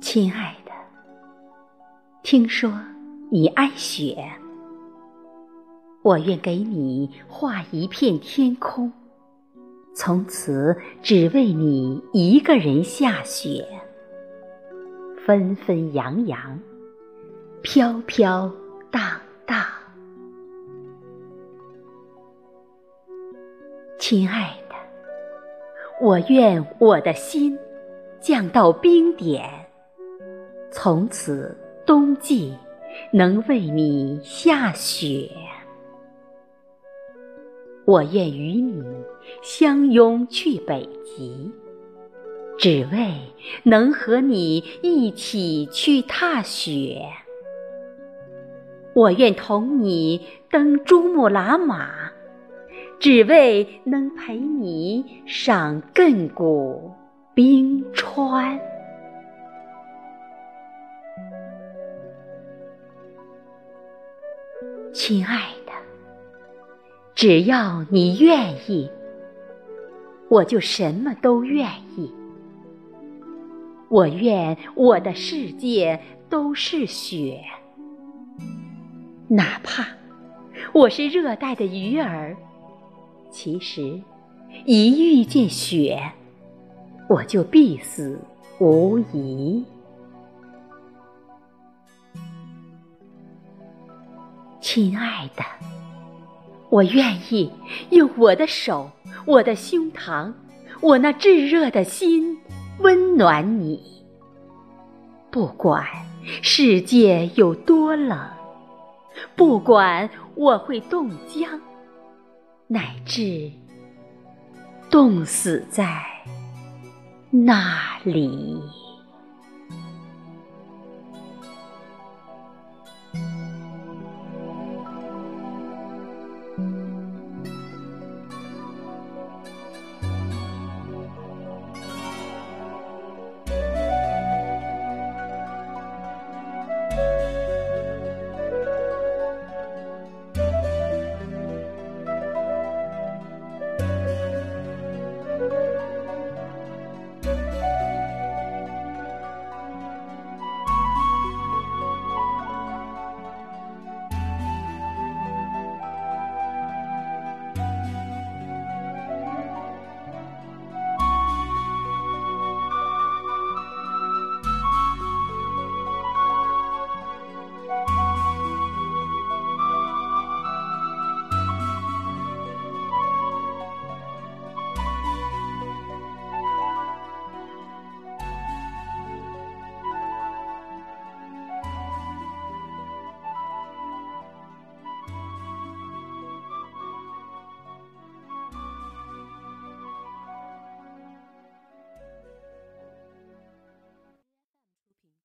亲爱的，听说你爱雪，我愿给你画一片天空，从此只为你一个人下雪。纷纷扬扬，飘飘荡荡。亲爱的。我愿我的心降到冰点，从此冬季能为你下雪。我愿与你相拥去北极。只为能和你一起去踏雪，我愿同你登珠穆朗玛，只为能陪你赏亘古冰川。亲爱的，只要你愿意，我就什么都愿意。我愿我的世界都是雪，哪怕我是热带的鱼儿，其实一遇见雪，我就必死无疑。亲爱的，我愿意用我的手、我的胸膛、我那炙热的心。温暖你，不管世界有多冷，不管我会冻僵，乃至冻死在那里。